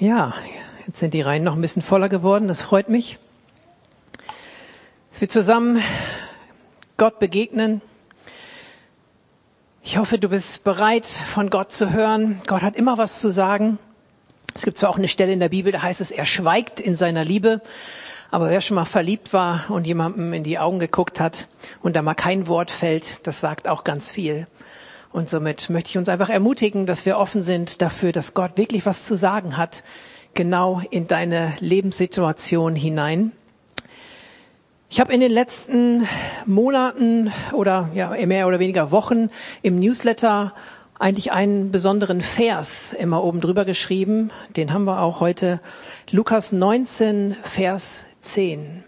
Ja, jetzt sind die Reihen noch ein bisschen voller geworden, das freut mich. Dass wir zusammen Gott begegnen. Ich hoffe, du bist bereit, von Gott zu hören. Gott hat immer was zu sagen. Es gibt zwar auch eine Stelle in der Bibel, da heißt es, er schweigt in seiner Liebe. Aber wer schon mal verliebt war und jemandem in die Augen geguckt hat und da mal kein Wort fällt, das sagt auch ganz viel. Und somit möchte ich uns einfach ermutigen, dass wir offen sind dafür, dass Gott wirklich was zu sagen hat, genau in deine Lebenssituation hinein. Ich habe in den letzten Monaten oder ja, mehr oder weniger Wochen im Newsletter eigentlich einen besonderen Vers immer oben drüber geschrieben. Den haben wir auch heute. Lukas 19, Vers 10.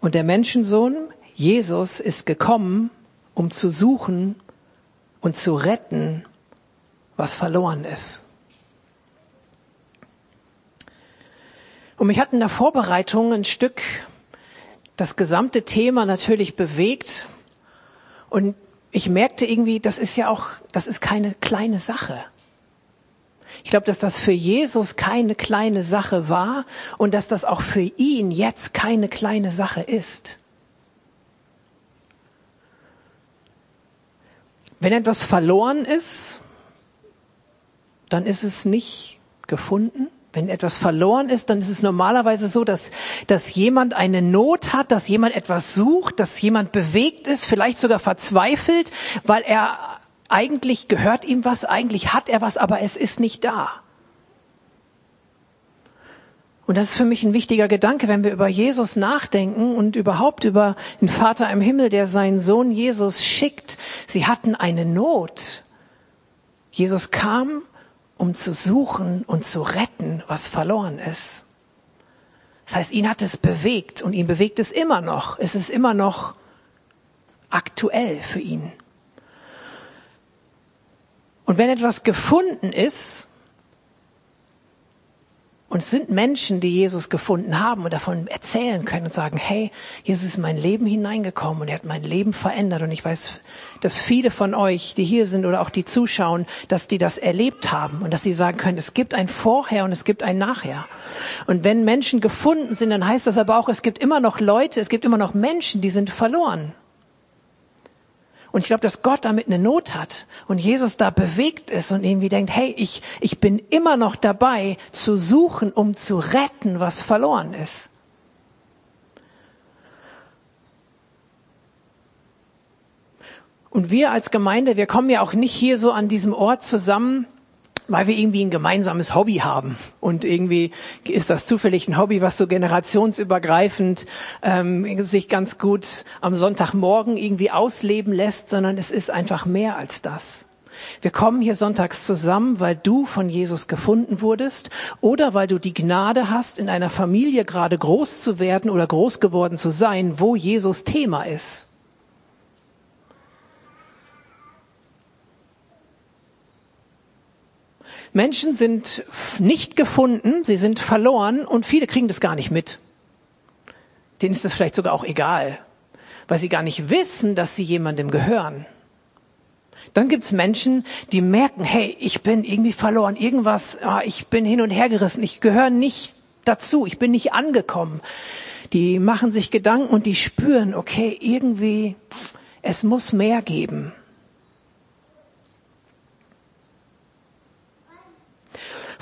Und der Menschensohn, Jesus, ist gekommen, um zu suchen und zu retten, was verloren ist. Und mich hat in der Vorbereitung ein Stück das gesamte Thema natürlich bewegt. Und ich merkte irgendwie, das ist ja auch, das ist keine kleine Sache. Ich glaube, dass das für Jesus keine kleine Sache war und dass das auch für ihn jetzt keine kleine Sache ist. Wenn etwas verloren ist, dann ist es nicht gefunden. Wenn etwas verloren ist, dann ist es normalerweise so, dass, dass jemand eine Not hat, dass jemand etwas sucht, dass jemand bewegt ist, vielleicht sogar verzweifelt, weil er eigentlich gehört ihm was, eigentlich hat er was, aber es ist nicht da. Und das ist für mich ein wichtiger Gedanke, wenn wir über Jesus nachdenken und überhaupt über den Vater im Himmel, der seinen Sohn Jesus schickt. Sie hatten eine Not. Jesus kam, um zu suchen und zu retten, was verloren ist. Das heißt, ihn hat es bewegt und ihn bewegt es immer noch. Es ist immer noch aktuell für ihn. Und wenn etwas gefunden ist, und es sind Menschen, die Jesus gefunden haben und davon erzählen können und sagen, hey, Jesus ist in mein Leben hineingekommen und er hat mein Leben verändert. Und ich weiß, dass viele von euch, die hier sind oder auch die zuschauen, dass die das erlebt haben und dass sie sagen können, es gibt ein Vorher und es gibt ein Nachher. Und wenn Menschen gefunden sind, dann heißt das aber auch, es gibt immer noch Leute, es gibt immer noch Menschen, die sind verloren. Und ich glaube, dass Gott damit eine Not hat und Jesus da bewegt ist und irgendwie denkt, hey, ich, ich bin immer noch dabei zu suchen, um zu retten, was verloren ist. Und wir als Gemeinde, wir kommen ja auch nicht hier so an diesem Ort zusammen, weil wir irgendwie ein gemeinsames Hobby haben. Und irgendwie ist das zufällig ein Hobby, was so generationsübergreifend ähm, sich ganz gut am Sonntagmorgen irgendwie ausleben lässt, sondern es ist einfach mehr als das. Wir kommen hier sonntags zusammen, weil du von Jesus gefunden wurdest oder weil du die Gnade hast, in einer Familie gerade groß zu werden oder groß geworden zu sein, wo Jesus Thema ist. Menschen sind nicht gefunden, sie sind verloren und viele kriegen das gar nicht mit. Denen ist das vielleicht sogar auch egal, weil sie gar nicht wissen, dass sie jemandem gehören. Dann gibt's Menschen, die merken, hey, ich bin irgendwie verloren, irgendwas, ah, ich bin hin und her gerissen, ich gehöre nicht dazu, ich bin nicht angekommen. Die machen sich Gedanken und die spüren, okay, irgendwie, es muss mehr geben.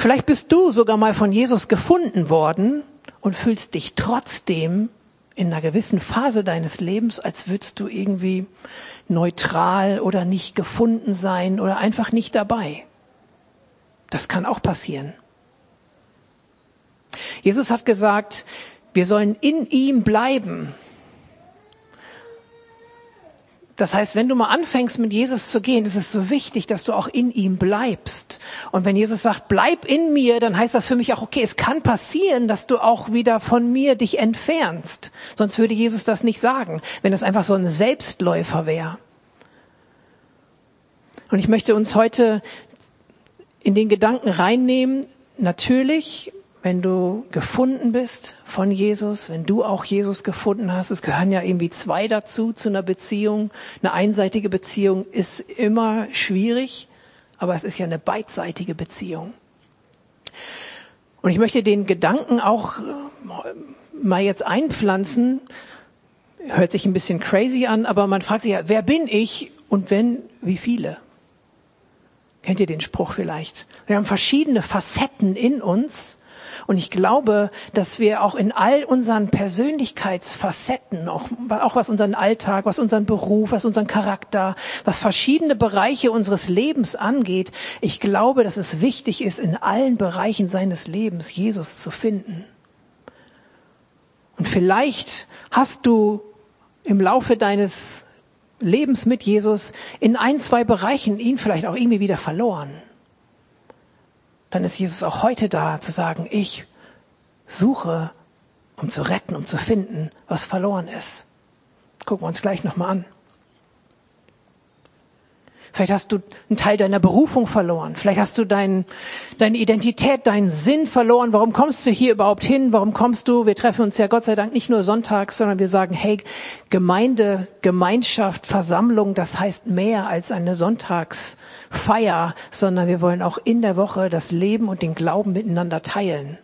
Vielleicht bist du sogar mal von Jesus gefunden worden und fühlst dich trotzdem in einer gewissen Phase deines Lebens, als würdest du irgendwie neutral oder nicht gefunden sein oder einfach nicht dabei. Das kann auch passieren. Jesus hat gesagt, wir sollen in ihm bleiben. Das heißt, wenn du mal anfängst, mit Jesus zu gehen, ist es so wichtig, dass du auch in ihm bleibst. Und wenn Jesus sagt, bleib in mir, dann heißt das für mich auch, okay, es kann passieren, dass du auch wieder von mir dich entfernst. Sonst würde Jesus das nicht sagen, wenn es einfach so ein Selbstläufer wäre. Und ich möchte uns heute in den Gedanken reinnehmen, natürlich wenn du gefunden bist von Jesus, wenn du auch Jesus gefunden hast, es gehören ja irgendwie zwei dazu zu einer Beziehung. Eine einseitige Beziehung ist immer schwierig, aber es ist ja eine beidseitige Beziehung. Und ich möchte den Gedanken auch äh, mal jetzt einpflanzen. Hört sich ein bisschen crazy an, aber man fragt sich ja, wer bin ich und wenn, wie viele? Kennt ihr den Spruch vielleicht? Wir haben verschiedene Facetten in uns und ich glaube, dass wir auch in all unseren Persönlichkeitsfacetten, auch, auch was unseren Alltag, was unseren Beruf, was unseren Charakter, was verschiedene Bereiche unseres Lebens angeht, ich glaube, dass es wichtig ist, in allen Bereichen seines Lebens Jesus zu finden. Und vielleicht hast du im Laufe deines Lebens mit Jesus in ein, zwei Bereichen ihn vielleicht auch irgendwie wieder verloren dann ist Jesus auch heute da zu sagen, ich suche, um zu retten, um zu finden, was verloren ist. Gucken wir uns gleich nochmal an. Vielleicht hast du einen Teil deiner Berufung verloren. Vielleicht hast du dein, deine Identität, deinen Sinn verloren. Warum kommst du hier überhaupt hin? Warum kommst du? Wir treffen uns ja Gott sei Dank nicht nur sonntags, sondern wir sagen, hey, Gemeinde, Gemeinschaft, Versammlung, das heißt mehr als eine Sonntagsfeier, sondern wir wollen auch in der Woche das Leben und den Glauben miteinander teilen.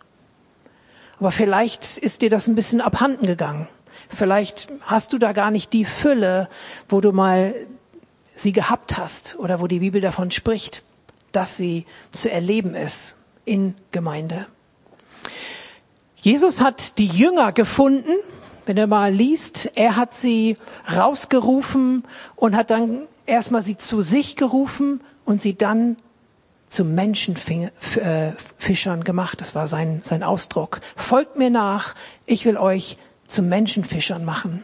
Aber vielleicht ist dir das ein bisschen abhanden gegangen. Vielleicht hast du da gar nicht die Fülle, wo du mal sie gehabt hast oder wo die Bibel davon spricht, dass sie zu erleben ist in Gemeinde. Jesus hat die Jünger gefunden, wenn er mal liest, er hat sie rausgerufen und hat dann erstmal sie zu sich gerufen und sie dann zu Menschenfischern gemacht. Das war sein, sein Ausdruck. Folgt mir nach, ich will euch zu Menschenfischern machen.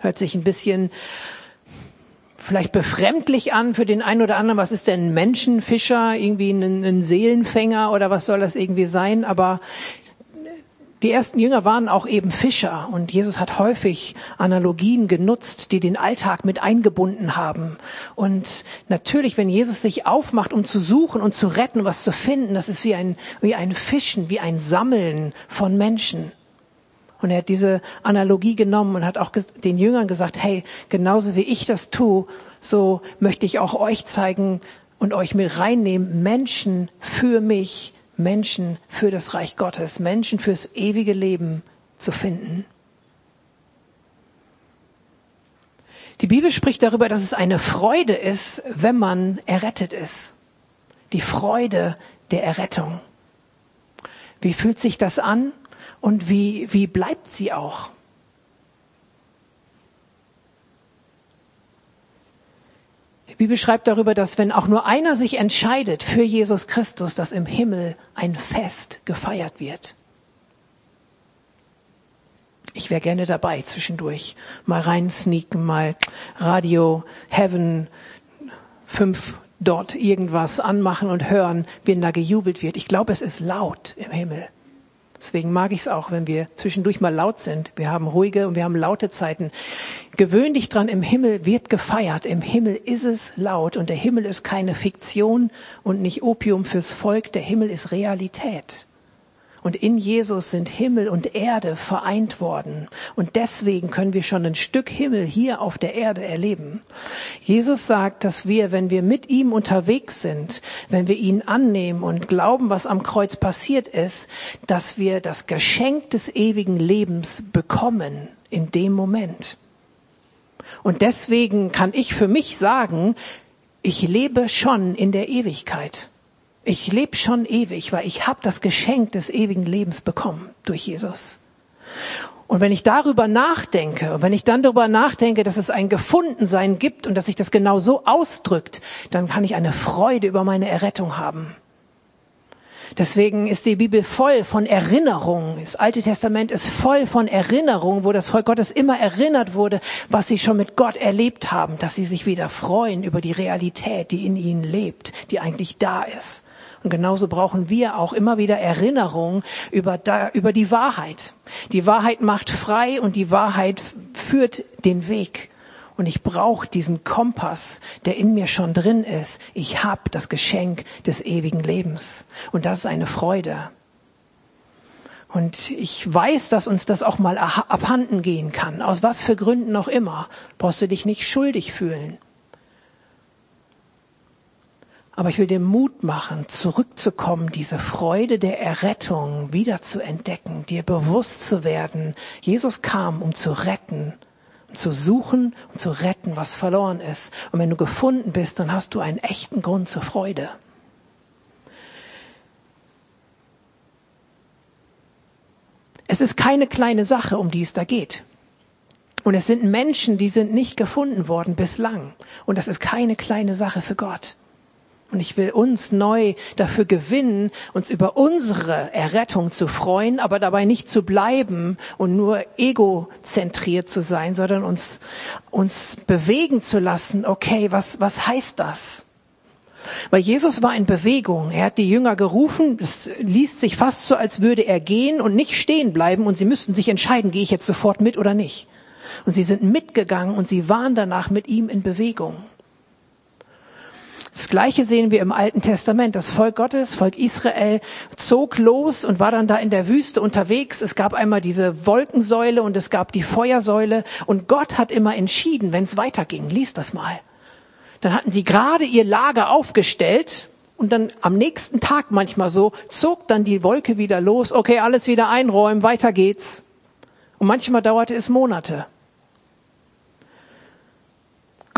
Hört sich ein bisschen vielleicht befremdlich an für den einen oder anderen. Was ist denn ein Menschenfischer? Irgendwie ein, ein Seelenfänger oder was soll das irgendwie sein? Aber die ersten Jünger waren auch eben Fischer und Jesus hat häufig Analogien genutzt, die den Alltag mit eingebunden haben. Und natürlich, wenn Jesus sich aufmacht, um zu suchen und zu retten, was zu finden, das ist wie ein, wie ein Fischen, wie ein Sammeln von Menschen. Und er hat diese Analogie genommen und hat auch den Jüngern gesagt, hey, genauso wie ich das tue, so möchte ich auch euch zeigen und euch mit reinnehmen, Menschen für mich, Menschen für das Reich Gottes, Menschen fürs ewige Leben zu finden. Die Bibel spricht darüber, dass es eine Freude ist, wenn man errettet ist. Die Freude der Errettung. Wie fühlt sich das an? Und wie, wie bleibt sie auch? Die Bibel schreibt darüber, dass wenn auch nur einer sich entscheidet für Jesus Christus, dass im Himmel ein Fest gefeiert wird. Ich wäre gerne dabei zwischendurch. Mal rein sneaken, mal Radio Heaven fünf dort irgendwas anmachen und hören, wenn da gejubelt wird. Ich glaube, es ist laut im Himmel. Deswegen mag ich es auch, wenn wir zwischendurch mal laut sind. Wir haben ruhige und wir haben laute Zeiten. Gewöhn dich dran, im Himmel wird gefeiert. Im Himmel ist es laut und der Himmel ist keine Fiktion und nicht Opium fürs Volk. Der Himmel ist Realität. Und in Jesus sind Himmel und Erde vereint worden. Und deswegen können wir schon ein Stück Himmel hier auf der Erde erleben. Jesus sagt, dass wir, wenn wir mit ihm unterwegs sind, wenn wir ihn annehmen und glauben, was am Kreuz passiert ist, dass wir das Geschenk des ewigen Lebens bekommen in dem Moment. Und deswegen kann ich für mich sagen, ich lebe schon in der Ewigkeit. Ich lebe schon ewig, weil ich habe das Geschenk des ewigen Lebens bekommen durch Jesus. Und wenn ich darüber nachdenke, und wenn ich dann darüber nachdenke, dass es ein Gefundensein gibt und dass sich das genau so ausdrückt, dann kann ich eine Freude über meine Errettung haben. Deswegen ist die Bibel voll von Erinnerungen. Das Alte Testament ist voll von Erinnerungen, wo das Volk Gottes immer erinnert wurde, was sie schon mit Gott erlebt haben, dass sie sich wieder freuen über die Realität, die in ihnen lebt, die eigentlich da ist. Und genauso brauchen wir auch immer wieder Erinnerung über, da, über die Wahrheit. Die Wahrheit macht frei und die Wahrheit führt den Weg. Und ich brauche diesen Kompass, der in mir schon drin ist. Ich habe das Geschenk des ewigen Lebens. Und das ist eine Freude. Und ich weiß, dass uns das auch mal abhanden gehen kann. Aus was für Gründen auch immer. Brauchst du dich nicht schuldig fühlen. Aber ich will dir Mut machen, zurückzukommen, diese Freude der Errettung wieder zu entdecken, dir bewusst zu werden. Jesus kam, um zu retten, zu suchen und zu retten, was verloren ist. Und wenn du gefunden bist, dann hast du einen echten Grund zur Freude. Es ist keine kleine Sache, um die es da geht. Und es sind Menschen, die sind nicht gefunden worden bislang. Und das ist keine kleine Sache für Gott. Und ich will uns neu dafür gewinnen, uns über unsere Errettung zu freuen, aber dabei nicht zu bleiben und nur egozentriert zu sein, sondern uns, uns bewegen zu lassen. Okay, was, was heißt das? Weil Jesus war in Bewegung. Er hat die Jünger gerufen. Es liest sich fast so, als würde er gehen und nicht stehen bleiben und sie müssten sich entscheiden, gehe ich jetzt sofort mit oder nicht. Und sie sind mitgegangen und sie waren danach mit ihm in Bewegung. Das Gleiche sehen wir im Alten Testament. Das Volk Gottes, Volk Israel, zog los und war dann da in der Wüste unterwegs. Es gab einmal diese Wolkensäule und es gab die Feuersäule. Und Gott hat immer entschieden, wenn es weiterging. Lies das mal. Dann hatten sie gerade ihr Lager aufgestellt und dann am nächsten Tag manchmal so, zog dann die Wolke wieder los. Okay, alles wieder einräumen, weiter geht's. Und manchmal dauerte es Monate.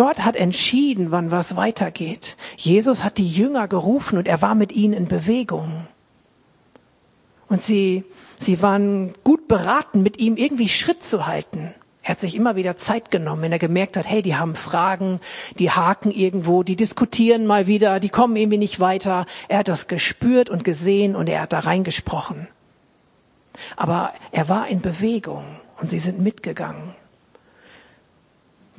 Gott hat entschieden, wann was weitergeht. Jesus hat die Jünger gerufen und er war mit ihnen in Bewegung. Und sie, sie waren gut beraten, mit ihm irgendwie Schritt zu halten. Er hat sich immer wieder Zeit genommen, wenn er gemerkt hat, hey, die haben Fragen, die haken irgendwo, die diskutieren mal wieder, die kommen irgendwie nicht weiter. Er hat das gespürt und gesehen und er hat da reingesprochen. Aber er war in Bewegung und sie sind mitgegangen.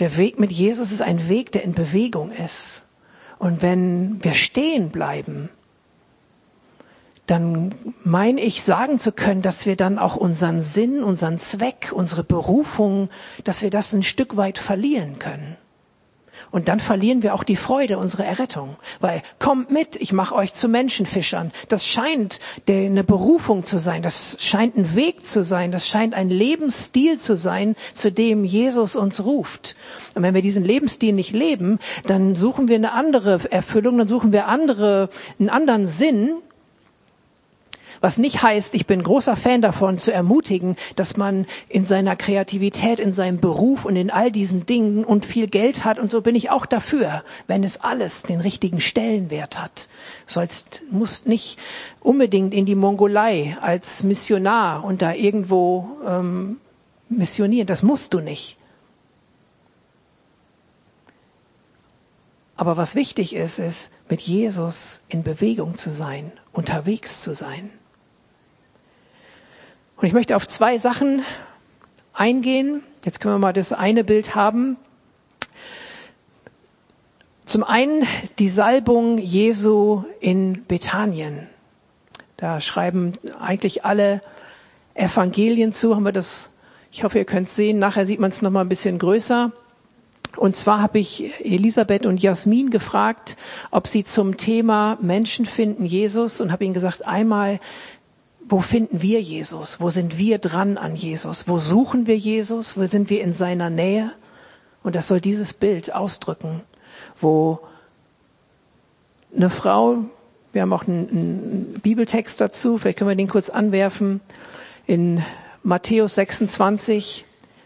Der Weg mit Jesus ist ein Weg, der in Bewegung ist. Und wenn wir stehen bleiben, dann meine ich sagen zu können, dass wir dann auch unseren Sinn, unseren Zweck, unsere Berufung, dass wir das ein Stück weit verlieren können. Und dann verlieren wir auch die Freude unserer Errettung. Weil kommt mit, ich mache euch zu Menschenfischern. Das scheint eine Berufung zu sein, das scheint ein Weg zu sein, das scheint ein Lebensstil zu sein, zu dem Jesus uns ruft. Und wenn wir diesen Lebensstil nicht leben, dann suchen wir eine andere Erfüllung, dann suchen wir andere, einen anderen Sinn was nicht heißt, ich bin großer Fan davon, zu ermutigen, dass man in seiner Kreativität, in seinem Beruf und in all diesen Dingen und viel Geld hat. Und so bin ich auch dafür, wenn es alles den richtigen Stellenwert hat. Sollst, musst nicht unbedingt in die Mongolei als Missionar und da irgendwo ähm, missionieren. Das musst du nicht. Aber was wichtig ist, ist, mit Jesus in Bewegung zu sein, unterwegs zu sein. Und ich möchte auf zwei Sachen eingehen. Jetzt können wir mal das eine Bild haben. Zum einen die Salbung Jesu in Bethanien. Da schreiben eigentlich alle Evangelien zu. Haben wir das? Ich hoffe, ihr könnt sehen. Nachher sieht man es noch mal ein bisschen größer. Und zwar habe ich Elisabeth und Jasmin gefragt, ob sie zum Thema Menschen finden Jesus und habe ihnen gesagt, einmal wo finden wir Jesus? Wo sind wir dran an Jesus? Wo suchen wir Jesus? Wo sind wir in seiner Nähe? Und das soll dieses Bild ausdrücken, wo eine Frau, wir haben auch einen, einen Bibeltext dazu, vielleicht können wir den kurz anwerfen, in Matthäus 26,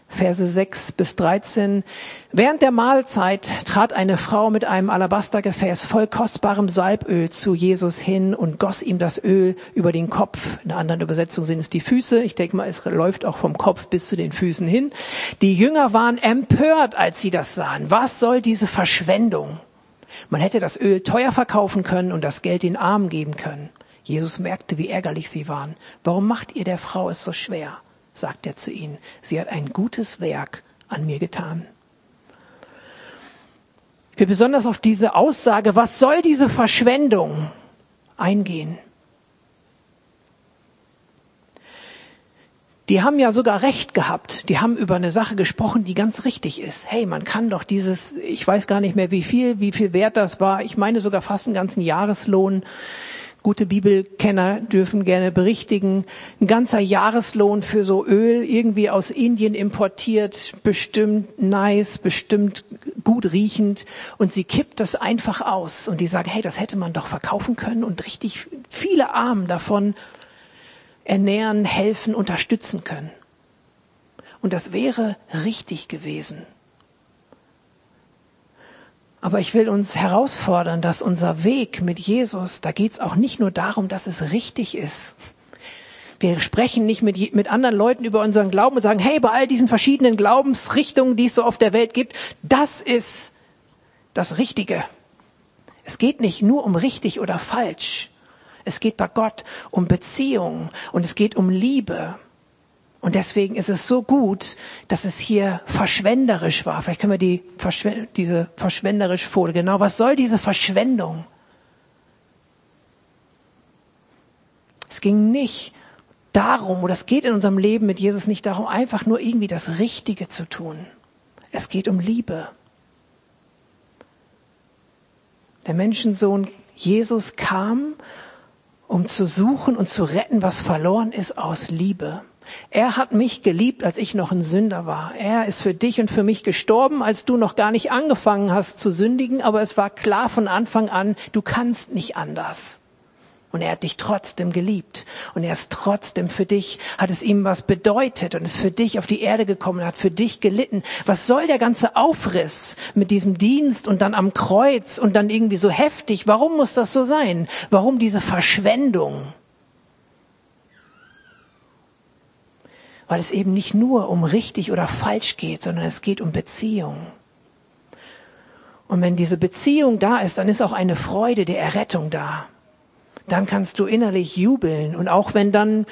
Verse 6 bis 13. Während der Mahlzeit trat eine Frau mit einem Alabastergefäß voll kostbarem Salböl zu Jesus hin und goss ihm das Öl über den Kopf. In einer anderen Übersetzung sind es die Füße. Ich denke mal, es läuft auch vom Kopf bis zu den Füßen hin. Die Jünger waren empört, als sie das sahen. Was soll diese Verschwendung? Man hätte das Öl teuer verkaufen können und das Geld den Armen geben können. Jesus merkte, wie ärgerlich sie waren. Warum macht ihr der Frau es so schwer? Sagt er zu ihnen. Sie hat ein gutes Werk an mir getan. Will besonders auf diese Aussage, was soll diese Verschwendung, eingehen. Die haben ja sogar recht gehabt. Die haben über eine Sache gesprochen, die ganz richtig ist. Hey, man kann doch dieses, ich weiß gar nicht mehr wie viel, wie viel wert das war. Ich meine sogar fast einen ganzen Jahreslohn Gute Bibelkenner dürfen gerne berichtigen. Ein ganzer Jahreslohn für so Öl, irgendwie aus Indien importiert, bestimmt nice, bestimmt gut riechend. Und sie kippt das einfach aus. Und die sagen, hey, das hätte man doch verkaufen können und richtig viele Armen davon ernähren, helfen, unterstützen können. Und das wäre richtig gewesen. Aber ich will uns herausfordern, dass unser Weg mit Jesus, da geht es auch nicht nur darum, dass es richtig ist. Wir sprechen nicht mit, mit anderen Leuten über unseren Glauben und sagen, hey, bei all diesen verschiedenen Glaubensrichtungen, die es so auf der Welt gibt, das ist das Richtige. Es geht nicht nur um richtig oder falsch. Es geht bei Gott um Beziehung und es geht um Liebe. Und deswegen ist es so gut, dass es hier verschwenderisch war. Vielleicht können wir die Verschw diese verschwenderische Folie. Genau, was soll diese Verschwendung? Es ging nicht darum, oder es geht in unserem Leben mit Jesus nicht darum, einfach nur irgendwie das Richtige zu tun. Es geht um Liebe. Der Menschensohn Jesus kam, um zu suchen und zu retten, was verloren ist aus Liebe. Er hat mich geliebt, als ich noch ein Sünder war. Er ist für dich und für mich gestorben, als du noch gar nicht angefangen hast zu sündigen, aber es war klar von Anfang an, du kannst nicht anders. Und er hat dich trotzdem geliebt. Und er ist trotzdem für dich, hat es ihm was bedeutet und ist für dich auf die Erde gekommen, hat für dich gelitten. Was soll der ganze Aufriss mit diesem Dienst und dann am Kreuz und dann irgendwie so heftig? Warum muss das so sein? Warum diese Verschwendung? Weil es eben nicht nur um richtig oder falsch geht, sondern es geht um Beziehung. Und wenn diese Beziehung da ist, dann ist auch eine Freude der Errettung da. Dann kannst du innerlich jubeln. Und auch wenn dann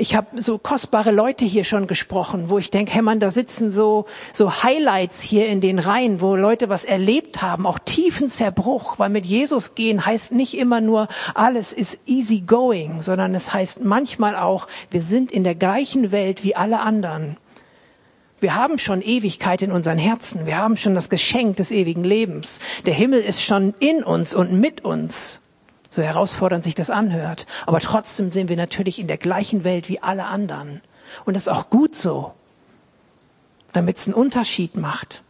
ich habe so kostbare Leute hier schon gesprochen, wo ich denke, hey Mann, da sitzen so, so Highlights hier in den Reihen, wo Leute was erlebt haben, auch tiefen Zerbruch, weil mit Jesus gehen heißt nicht immer nur, alles ist easy going, sondern es heißt manchmal auch, wir sind in der gleichen Welt wie alle anderen. Wir haben schon Ewigkeit in unseren Herzen. Wir haben schon das Geschenk des ewigen Lebens. Der Himmel ist schon in uns und mit uns so herausfordernd sich das anhört. Aber trotzdem sind wir natürlich in der gleichen Welt wie alle anderen. Und das ist auch gut so, damit es einen Unterschied macht.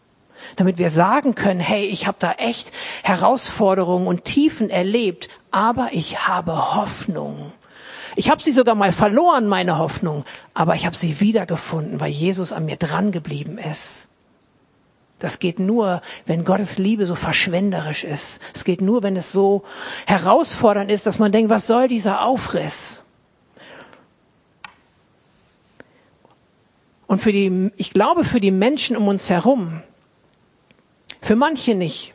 Damit wir sagen können, hey, ich habe da echt Herausforderungen und Tiefen erlebt, aber ich habe Hoffnung. Ich habe sie sogar mal verloren, meine Hoffnung, aber ich habe sie wiedergefunden, weil Jesus an mir dran geblieben ist. Das geht nur, wenn Gottes Liebe so verschwenderisch ist. Es geht nur, wenn es so herausfordernd ist, dass man denkt, was soll dieser Aufriss? Und für die, ich glaube, für die Menschen um uns herum, für manche nicht,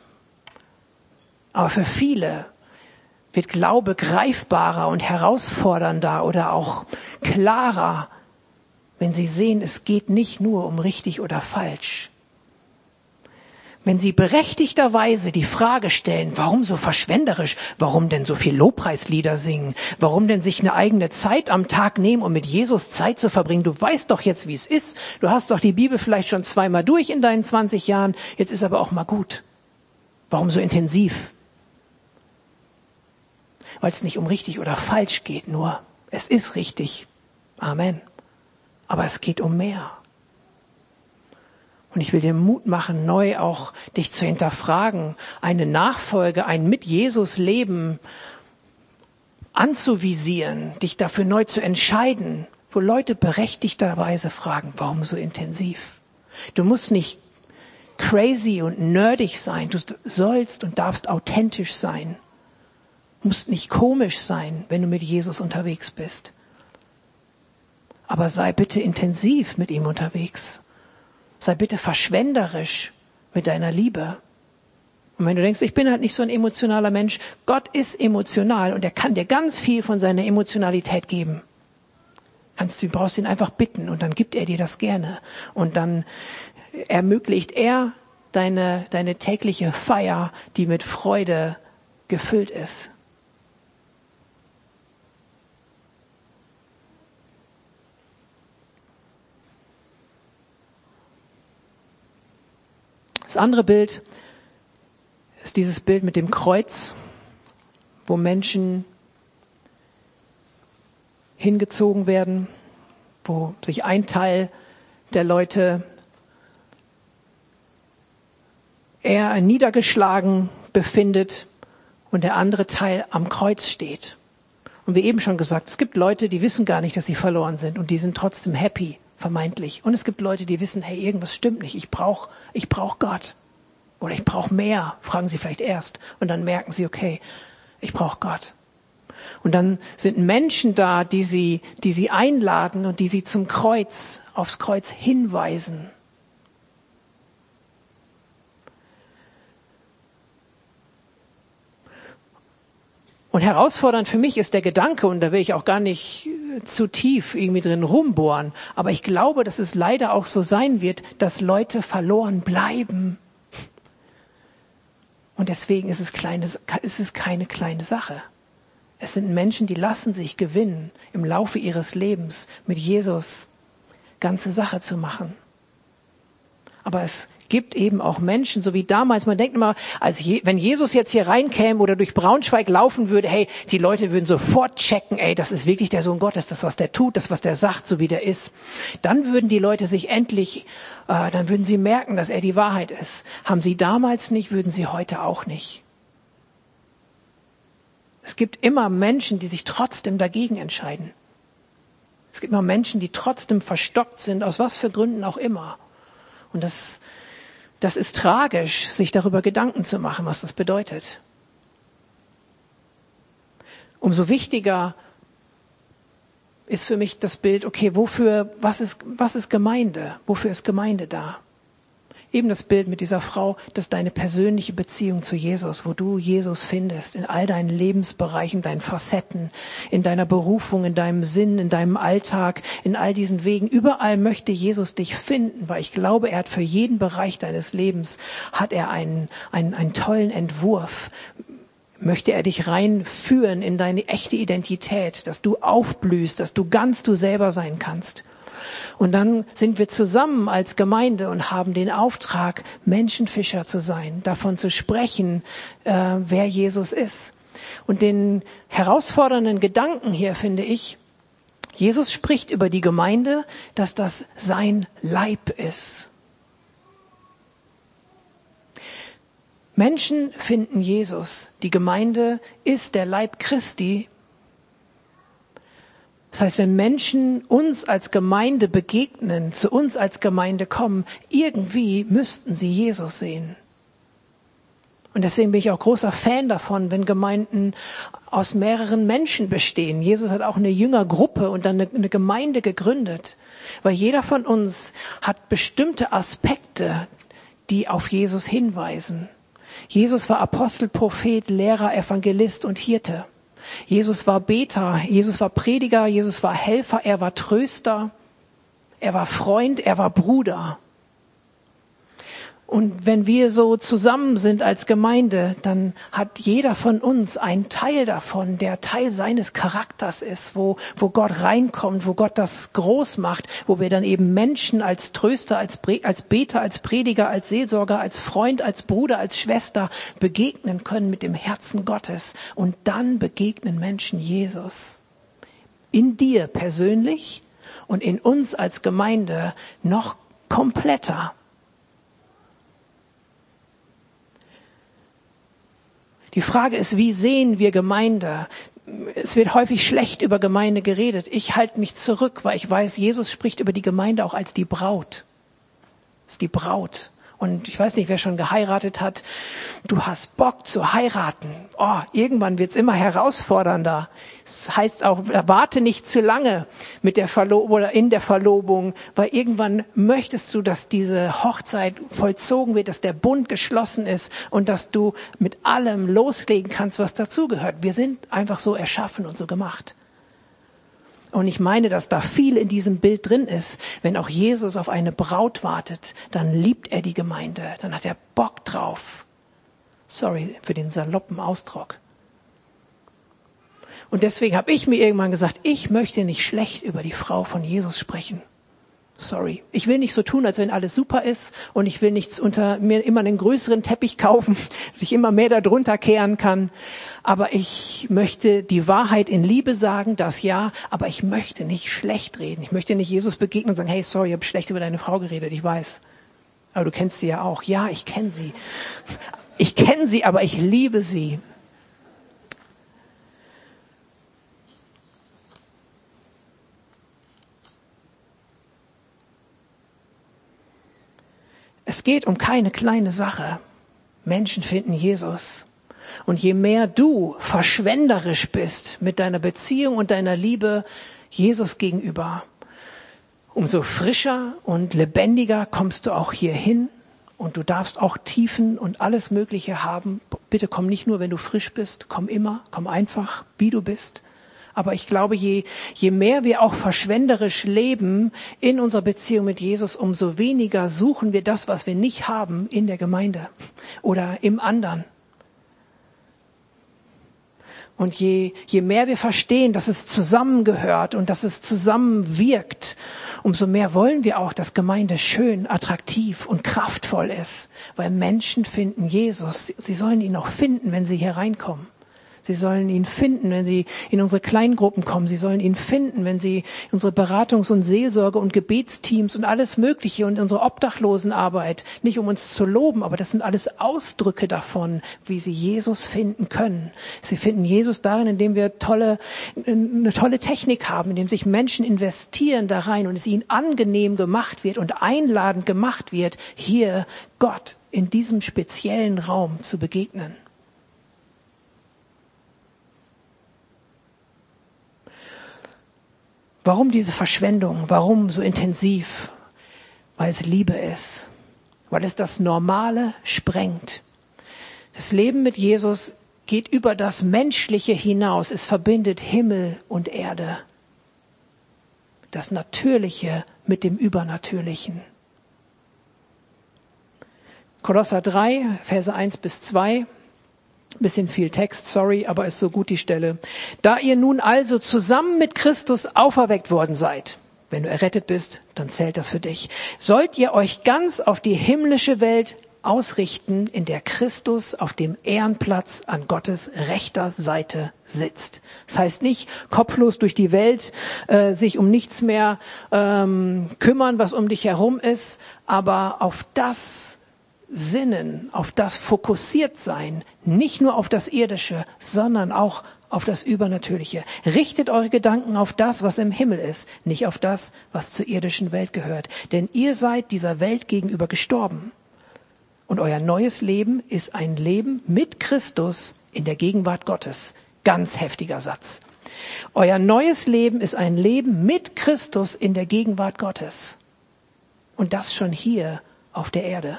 aber für viele wird Glaube greifbarer und herausfordernder oder auch klarer, wenn sie sehen, es geht nicht nur um richtig oder falsch, wenn Sie berechtigterweise die Frage stellen, warum so verschwenderisch, warum denn so viel Lobpreislieder singen, warum denn sich eine eigene Zeit am Tag nehmen, um mit Jesus Zeit zu verbringen, du weißt doch jetzt, wie es ist, du hast doch die Bibel vielleicht schon zweimal durch in deinen 20 Jahren, jetzt ist aber auch mal gut. Warum so intensiv? Weil es nicht um richtig oder falsch geht, nur es ist richtig. Amen. Aber es geht um mehr. Und ich will dir Mut machen, neu auch dich zu hinterfragen, eine Nachfolge, ein mit Jesus Leben anzuvisieren, dich dafür neu zu entscheiden, wo Leute berechtigterweise fragen, warum so intensiv? Du musst nicht crazy und nerdig sein, du sollst und darfst authentisch sein. Du musst nicht komisch sein, wenn du mit Jesus unterwegs bist. Aber sei bitte intensiv mit ihm unterwegs. Sei bitte verschwenderisch mit deiner Liebe. Und wenn du denkst, ich bin halt nicht so ein emotionaler Mensch, Gott ist emotional und er kann dir ganz viel von seiner Emotionalität geben. Kannst du brauchst ihn einfach bitten und dann gibt er dir das gerne und dann ermöglicht er deine deine tägliche Feier, die mit Freude gefüllt ist. Das andere Bild ist dieses Bild mit dem Kreuz, wo Menschen hingezogen werden, wo sich ein Teil der Leute eher niedergeschlagen befindet und der andere Teil am Kreuz steht. Und wie eben schon gesagt, es gibt Leute, die wissen gar nicht, dass sie verloren sind und die sind trotzdem happy, vermeintlich. Und es gibt Leute, die wissen, hey, irgendwas stimmt nicht, ich brauche ich brauch Gott. Oder ich brauche mehr, fragen sie vielleicht erst. Und dann merken sie, okay, ich brauche Gott. Und dann sind Menschen da, die sie, die sie einladen und die sie zum Kreuz, aufs Kreuz hinweisen. Und herausfordernd für mich ist der Gedanke, und da will ich auch gar nicht zu tief irgendwie drin rumbohren, aber ich glaube, dass es leider auch so sein wird, dass Leute verloren bleiben. Und deswegen ist es, kleine, ist es keine kleine Sache. Es sind Menschen, die lassen sich gewinnen, im Laufe ihres Lebens mit Jesus ganze Sache zu machen. Aber es gibt eben auch Menschen, so wie damals. Man denkt immer, als Je wenn Jesus jetzt hier reinkäme oder durch Braunschweig laufen würde, hey, die Leute würden sofort checken, ey, das ist wirklich der Sohn Gottes, das, was der tut, das, was der sagt, so wie der ist. Dann würden die Leute sich endlich, äh, dann würden sie merken, dass er die Wahrheit ist. Haben sie damals nicht, würden sie heute auch nicht. Es gibt immer Menschen, die sich trotzdem dagegen entscheiden. Es gibt immer Menschen, die trotzdem verstockt sind, aus was für Gründen auch immer. Und das das ist tragisch, sich darüber Gedanken zu machen, was das bedeutet. Umso wichtiger ist für mich das Bild, okay, wofür, was ist, was ist Gemeinde? Wofür ist Gemeinde da? Eben das Bild mit dieser Frau, das ist deine persönliche Beziehung zu Jesus, wo du Jesus findest in all deinen Lebensbereichen, deinen Facetten, in deiner Berufung, in deinem Sinn, in deinem Alltag, in all diesen Wegen. Überall möchte Jesus dich finden, weil ich glaube, er hat für jeden Bereich deines Lebens hat er einen, einen, einen tollen Entwurf, möchte er dich reinführen in deine echte Identität, dass du aufblühst, dass du ganz du selber sein kannst. Und dann sind wir zusammen als Gemeinde und haben den Auftrag, Menschenfischer zu sein, davon zu sprechen, äh, wer Jesus ist. Und den herausfordernden Gedanken hier finde ich, Jesus spricht über die Gemeinde, dass das sein Leib ist. Menschen finden Jesus. Die Gemeinde ist der Leib Christi das heißt, wenn Menschen uns als Gemeinde begegnen, zu uns als Gemeinde kommen, irgendwie müssten sie Jesus sehen. Und deswegen bin ich auch großer Fan davon, wenn Gemeinden aus mehreren Menschen bestehen. Jesus hat auch eine Jüngergruppe und dann eine, eine Gemeinde gegründet. Weil jeder von uns hat bestimmte Aspekte, die auf Jesus hinweisen. Jesus war Apostel, Prophet, Lehrer, Evangelist und Hirte. Jesus war Beter, Jesus war Prediger, Jesus war Helfer, er war Tröster, er war Freund, er war Bruder. Und wenn wir so zusammen sind als Gemeinde, dann hat jeder von uns einen Teil davon, der Teil seines Charakters ist, wo, wo Gott reinkommt, wo Gott das groß macht, wo wir dann eben Menschen als Tröster, als, als Beter, als Prediger, als Seelsorger, als Freund, als Bruder, als Schwester begegnen können mit dem Herzen Gottes. Und dann begegnen Menschen Jesus. In dir persönlich und in uns als Gemeinde noch kompletter. Die Frage ist, wie sehen wir Gemeinde? Es wird häufig schlecht über Gemeinde geredet. Ich halte mich zurück, weil ich weiß, Jesus spricht über die Gemeinde auch als die Braut. Das ist die Braut. Und ich weiß nicht, wer schon geheiratet hat. Du hast Bock zu heiraten. Oh, irgendwann wird's immer herausfordernder. Das heißt auch, warte nicht zu lange mit der Verlobung oder in der Verlobung, weil irgendwann möchtest du, dass diese Hochzeit vollzogen wird, dass der Bund geschlossen ist und dass du mit allem loslegen kannst, was dazugehört. Wir sind einfach so erschaffen und so gemacht. Und ich meine, dass da viel in diesem Bild drin ist. Wenn auch Jesus auf eine Braut wartet, dann liebt er die Gemeinde, dann hat er Bock drauf. Sorry für den saloppen Ausdruck. Und deswegen habe ich mir irgendwann gesagt, ich möchte nicht schlecht über die Frau von Jesus sprechen. Sorry. Ich will nicht so tun, als wenn alles super ist und ich will nichts unter mir immer einen größeren Teppich kaufen, dass ich immer mehr darunter kehren kann. Aber ich möchte die Wahrheit in Liebe sagen, das ja, aber ich möchte nicht schlecht reden. Ich möchte nicht Jesus begegnen und sagen, hey, sorry, ich habe schlecht über deine Frau geredet, ich weiß. Aber du kennst sie ja auch. Ja, ich kenne sie. Ich kenne sie, aber ich liebe sie. Es geht um keine kleine Sache. Menschen finden Jesus. Und je mehr du verschwenderisch bist mit deiner Beziehung und deiner Liebe Jesus gegenüber, umso frischer und lebendiger kommst du auch hier hin und du darfst auch Tiefen und alles Mögliche haben. Bitte komm nicht nur, wenn du frisch bist, komm immer, komm einfach, wie du bist. Aber ich glaube, je, je mehr wir auch verschwenderisch leben in unserer Beziehung mit Jesus, umso weniger suchen wir das, was wir nicht haben, in der Gemeinde oder im anderen. Und je, je mehr wir verstehen, dass es zusammengehört und dass es zusammenwirkt, umso mehr wollen wir auch, dass Gemeinde schön, attraktiv und kraftvoll ist, weil Menschen finden Jesus. Sie sollen ihn auch finden, wenn sie hier reinkommen. Sie sollen ihn finden, wenn sie in unsere Kleingruppen kommen. Sie sollen ihn finden, wenn sie in unsere Beratungs- und Seelsorge und Gebetsteams und alles Mögliche und unsere Obdachlosenarbeit, nicht um uns zu loben, aber das sind alles Ausdrücke davon, wie sie Jesus finden können. Sie finden Jesus darin, indem wir tolle, eine tolle Technik haben, indem sich Menschen investieren da rein und es ihnen angenehm gemacht wird und einladend gemacht wird, hier Gott in diesem speziellen Raum zu begegnen. Warum diese Verschwendung? Warum so intensiv? Weil es Liebe ist. Weil es das Normale sprengt. Das Leben mit Jesus geht über das Menschliche hinaus. Es verbindet Himmel und Erde. Das Natürliche mit dem Übernatürlichen. Kolosser 3, Verse 1 bis 2. Bisschen viel Text, sorry, aber ist so gut die Stelle. Da ihr nun also zusammen mit Christus auferweckt worden seid, wenn du errettet bist, dann zählt das für dich, sollt ihr euch ganz auf die himmlische Welt ausrichten, in der Christus auf dem Ehrenplatz an Gottes rechter Seite sitzt. Das heißt nicht kopflos durch die Welt, äh, sich um nichts mehr ähm, kümmern, was um dich herum ist, aber auf das Sinnen, auf das fokussiert sein, nicht nur auf das Irdische, sondern auch auf das Übernatürliche. Richtet eure Gedanken auf das, was im Himmel ist, nicht auf das, was zur irdischen Welt gehört. Denn ihr seid dieser Welt gegenüber gestorben. Und euer neues Leben ist ein Leben mit Christus in der Gegenwart Gottes. Ganz heftiger Satz. Euer neues Leben ist ein Leben mit Christus in der Gegenwart Gottes. Und das schon hier auf der Erde.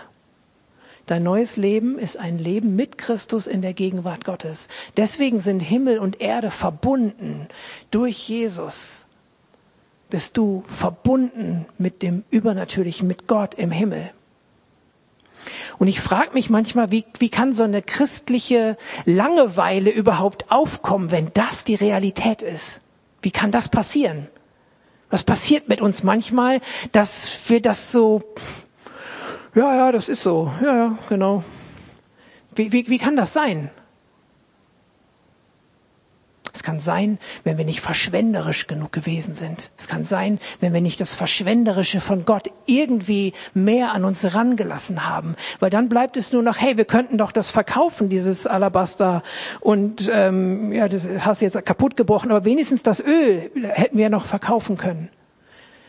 Dein neues Leben ist ein Leben mit Christus in der Gegenwart Gottes. Deswegen sind Himmel und Erde verbunden. Durch Jesus bist du verbunden mit dem Übernatürlichen, mit Gott im Himmel. Und ich frage mich manchmal, wie, wie kann so eine christliche Langeweile überhaupt aufkommen, wenn das die Realität ist? Wie kann das passieren? Was passiert mit uns manchmal, dass wir das so ja, ja, das ist so. Ja, ja, genau. Wie, wie, wie kann das sein? Es kann sein, wenn wir nicht verschwenderisch genug gewesen sind. Es kann sein, wenn wir nicht das Verschwenderische von Gott irgendwie mehr an uns rangelassen haben. Weil dann bleibt es nur noch, hey, wir könnten doch das verkaufen, dieses Alabaster. Und ähm, ja, das hast du jetzt kaputt gebrochen, aber wenigstens das Öl hätten wir noch verkaufen können.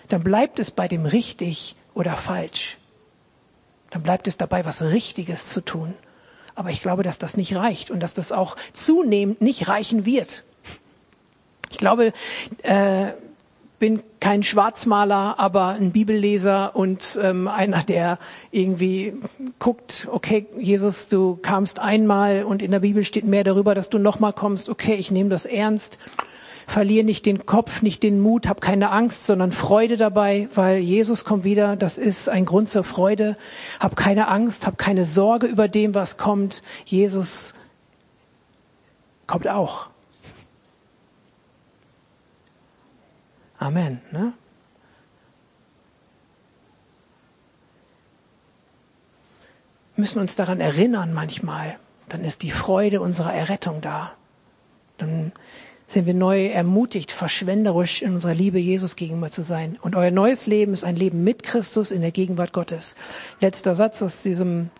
Dann bleibt es bei dem richtig oder falsch dann bleibt es dabei, was Richtiges zu tun. Aber ich glaube, dass das nicht reicht und dass das auch zunehmend nicht reichen wird. Ich glaube, äh, bin kein Schwarzmaler, aber ein Bibelleser und ähm, einer, der irgendwie guckt, okay, Jesus, du kamst einmal und in der Bibel steht mehr darüber, dass du nochmal kommst. Okay, ich nehme das ernst Verlier nicht den Kopf, nicht den Mut, hab keine Angst, sondern Freude dabei, weil Jesus kommt wieder. Das ist ein Grund zur Freude. Hab keine Angst, hab keine Sorge über dem, was kommt. Jesus kommt auch. Amen. Ne? Müssen uns daran erinnern manchmal. Dann ist die Freude unserer Errettung da. Dann sind wir neu ermutigt, verschwenderisch in unserer Liebe Jesus gegenüber zu sein. Und euer neues Leben ist ein Leben mit Christus in der Gegenwart Gottes. Letzter Satz aus diesem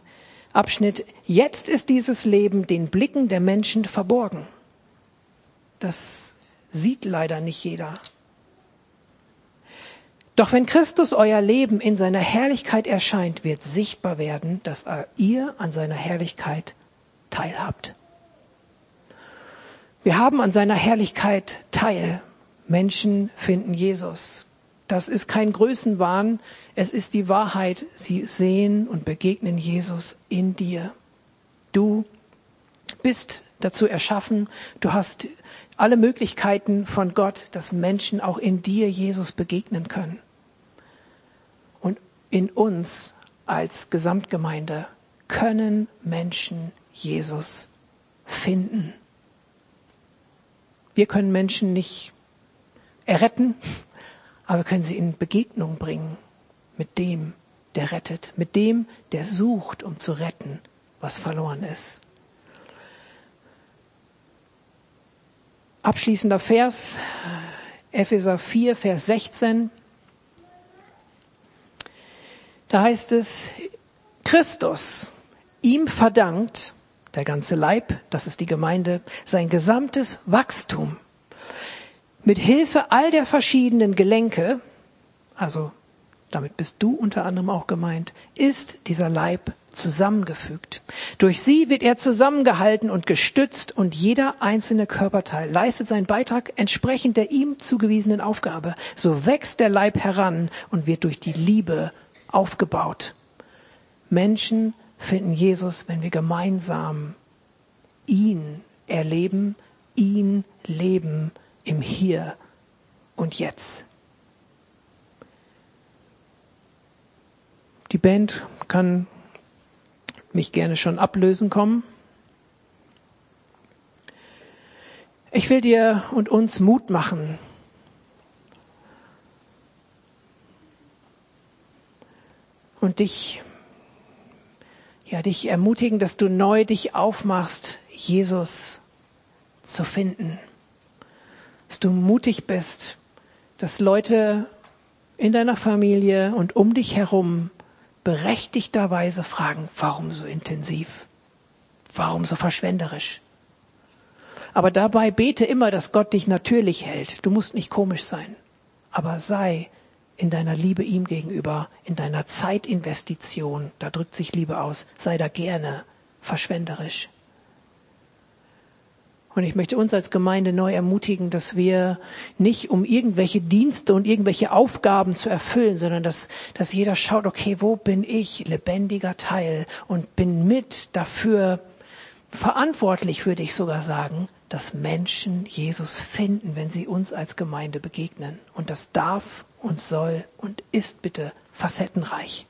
Abschnitt. Jetzt ist dieses Leben den Blicken der Menschen verborgen. Das sieht leider nicht jeder. Doch wenn Christus euer Leben in seiner Herrlichkeit erscheint, wird sichtbar werden, dass ihr an seiner Herrlichkeit teilhabt. Wir haben an seiner Herrlichkeit teil. Menschen finden Jesus. Das ist kein Größenwahn, es ist die Wahrheit. Sie sehen und begegnen Jesus in dir. Du bist dazu erschaffen, du hast alle Möglichkeiten von Gott, dass Menschen auch in dir Jesus begegnen können. Und in uns als Gesamtgemeinde können Menschen Jesus finden. Wir können Menschen nicht erretten, aber wir können sie in Begegnung bringen mit dem, der rettet, mit dem, der sucht, um zu retten, was verloren ist. Abschließender Vers, Epheser 4, Vers 16. Da heißt es, Christus, ihm verdankt, der ganze Leib, das ist die Gemeinde, sein gesamtes Wachstum. Mit Hilfe all der verschiedenen Gelenke, also damit bist du unter anderem auch gemeint, ist dieser Leib zusammengefügt. Durch sie wird er zusammengehalten und gestützt und jeder einzelne Körperteil leistet seinen Beitrag entsprechend der ihm zugewiesenen Aufgabe. So wächst der Leib heran und wird durch die Liebe aufgebaut. Menschen finden Jesus, wenn wir gemeinsam ihn erleben, ihn leben im Hier und Jetzt. Die Band kann mich gerne schon ablösen kommen. Ich will dir und uns Mut machen. Und dich ja, dich ermutigen, dass du neu dich aufmachst, Jesus zu finden. Dass du mutig bist, dass Leute in deiner Familie und um dich herum berechtigterweise fragen, warum so intensiv? Warum so verschwenderisch? Aber dabei bete immer, dass Gott dich natürlich hält. Du musst nicht komisch sein, aber sei in deiner Liebe ihm gegenüber, in deiner Zeitinvestition, da drückt sich Liebe aus, sei da gerne verschwenderisch. Und ich möchte uns als Gemeinde neu ermutigen, dass wir nicht um irgendwelche Dienste und irgendwelche Aufgaben zu erfüllen, sondern dass, dass jeder schaut, okay, wo bin ich lebendiger Teil und bin mit dafür verantwortlich, würde ich sogar sagen, dass Menschen Jesus finden, wenn sie uns als Gemeinde begegnen. Und das darf und soll und ist bitte facettenreich.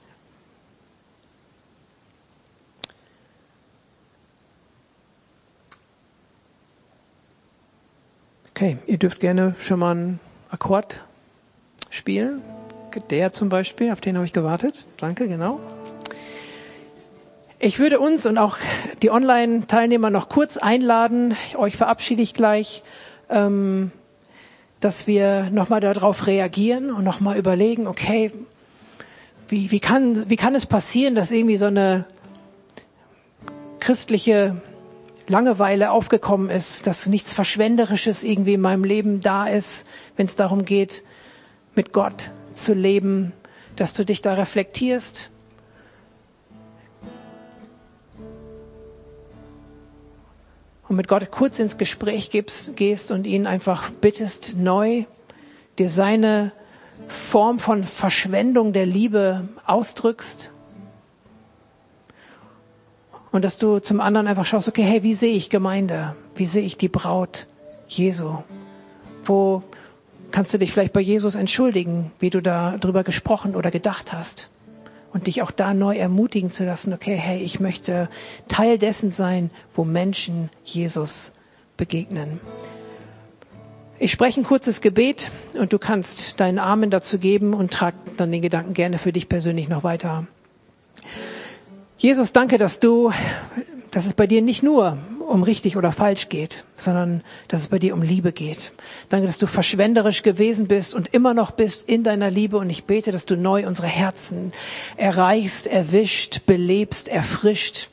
Okay, ihr dürft gerne schon mal einen Akkord spielen. Der zum Beispiel, auf den habe ich gewartet. Danke, genau. Ich würde uns und auch die Online-Teilnehmer noch kurz einladen. Euch verabschiede ich gleich. Ähm, dass wir nochmal darauf reagieren und nochmal überlegen, okay, wie, wie, kann, wie kann es passieren, dass irgendwie so eine christliche Langeweile aufgekommen ist, dass nichts Verschwenderisches irgendwie in meinem Leben da ist, wenn es darum geht, mit Gott zu leben, dass du dich da reflektierst und mit Gott kurz ins Gespräch gibst, gehst und ihn einfach bittest, neu dir seine Form von Verschwendung der Liebe ausdrückst. Und dass du zum anderen einfach schaust, okay, hey, wie sehe ich Gemeinde? Wie sehe ich die Braut Jesu? Wo kannst du dich vielleicht bei Jesus entschuldigen, wie du da drüber gesprochen oder gedacht hast? Und dich auch da neu ermutigen zu lassen, okay, hey, ich möchte Teil dessen sein, wo Menschen Jesus begegnen. Ich spreche ein kurzes Gebet und du kannst deinen Armen dazu geben und trag dann den Gedanken gerne für dich persönlich noch weiter. Jesus, danke, dass du, dass es bei dir nicht nur um richtig oder falsch geht, sondern dass es bei dir um Liebe geht. Danke, dass du verschwenderisch gewesen bist und immer noch bist in deiner Liebe und ich bete, dass du neu unsere Herzen erreichst, erwischt, belebst, erfrischt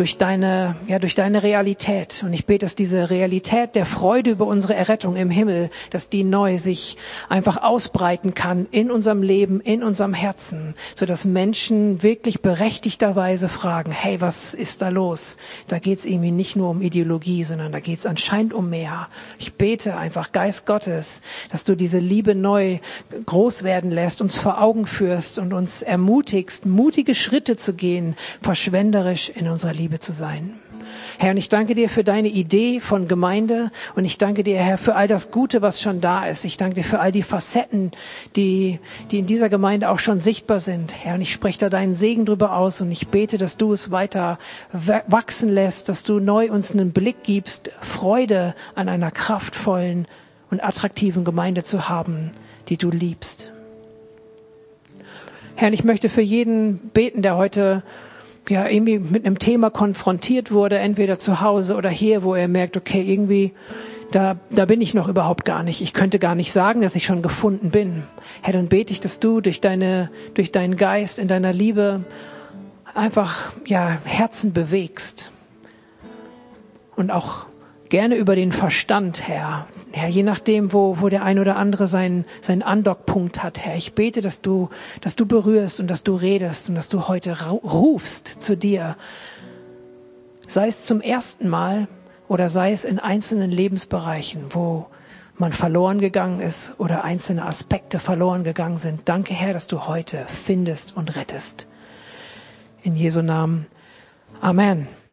durch deine, ja, durch deine Realität. Und ich bete, dass diese Realität der Freude über unsere Errettung im Himmel, dass die neu sich einfach ausbreiten kann in unserem Leben, in unserem Herzen, so dass Menschen wirklich berechtigterweise fragen, hey, was ist da los? Da geht es irgendwie nicht nur um Ideologie, sondern da geht es anscheinend um mehr. Ich bete einfach, Geist Gottes, dass du diese Liebe neu groß werden lässt, uns vor Augen führst und uns ermutigst, mutige Schritte zu gehen, verschwenderisch in unserer Liebe Liebe zu sein. Herr, und ich danke dir für deine Idee von Gemeinde und ich danke dir, Herr, für all das Gute, was schon da ist. Ich danke dir für all die Facetten, die, die in dieser Gemeinde auch schon sichtbar sind. Herr, und ich spreche da deinen Segen drüber aus und ich bete, dass du es weiter wachsen lässt, dass du neu uns einen Blick gibst, Freude an einer kraftvollen und attraktiven Gemeinde zu haben, die du liebst. Herr, ich möchte für jeden beten, der heute ja irgendwie mit einem Thema konfrontiert wurde, entweder zu Hause oder hier, wo er merkt, okay, irgendwie da, da bin ich noch überhaupt gar nicht. Ich könnte gar nicht sagen, dass ich schon gefunden bin. Herr, dann bete ich, dass du durch deine, durch deinen Geist in deiner Liebe einfach, ja, Herzen bewegst. Und auch gerne über den Verstand, Herr. Herr, je nachdem, wo, wo der ein oder andere seinen, seinen Andockpunkt hat, Herr. Ich bete, dass du, dass du berührst und dass du redest und dass du heute rufst zu dir. Sei es zum ersten Mal oder sei es in einzelnen Lebensbereichen, wo man verloren gegangen ist oder einzelne Aspekte verloren gegangen sind. Danke, Herr, dass du heute findest und rettest. In Jesu Namen. Amen.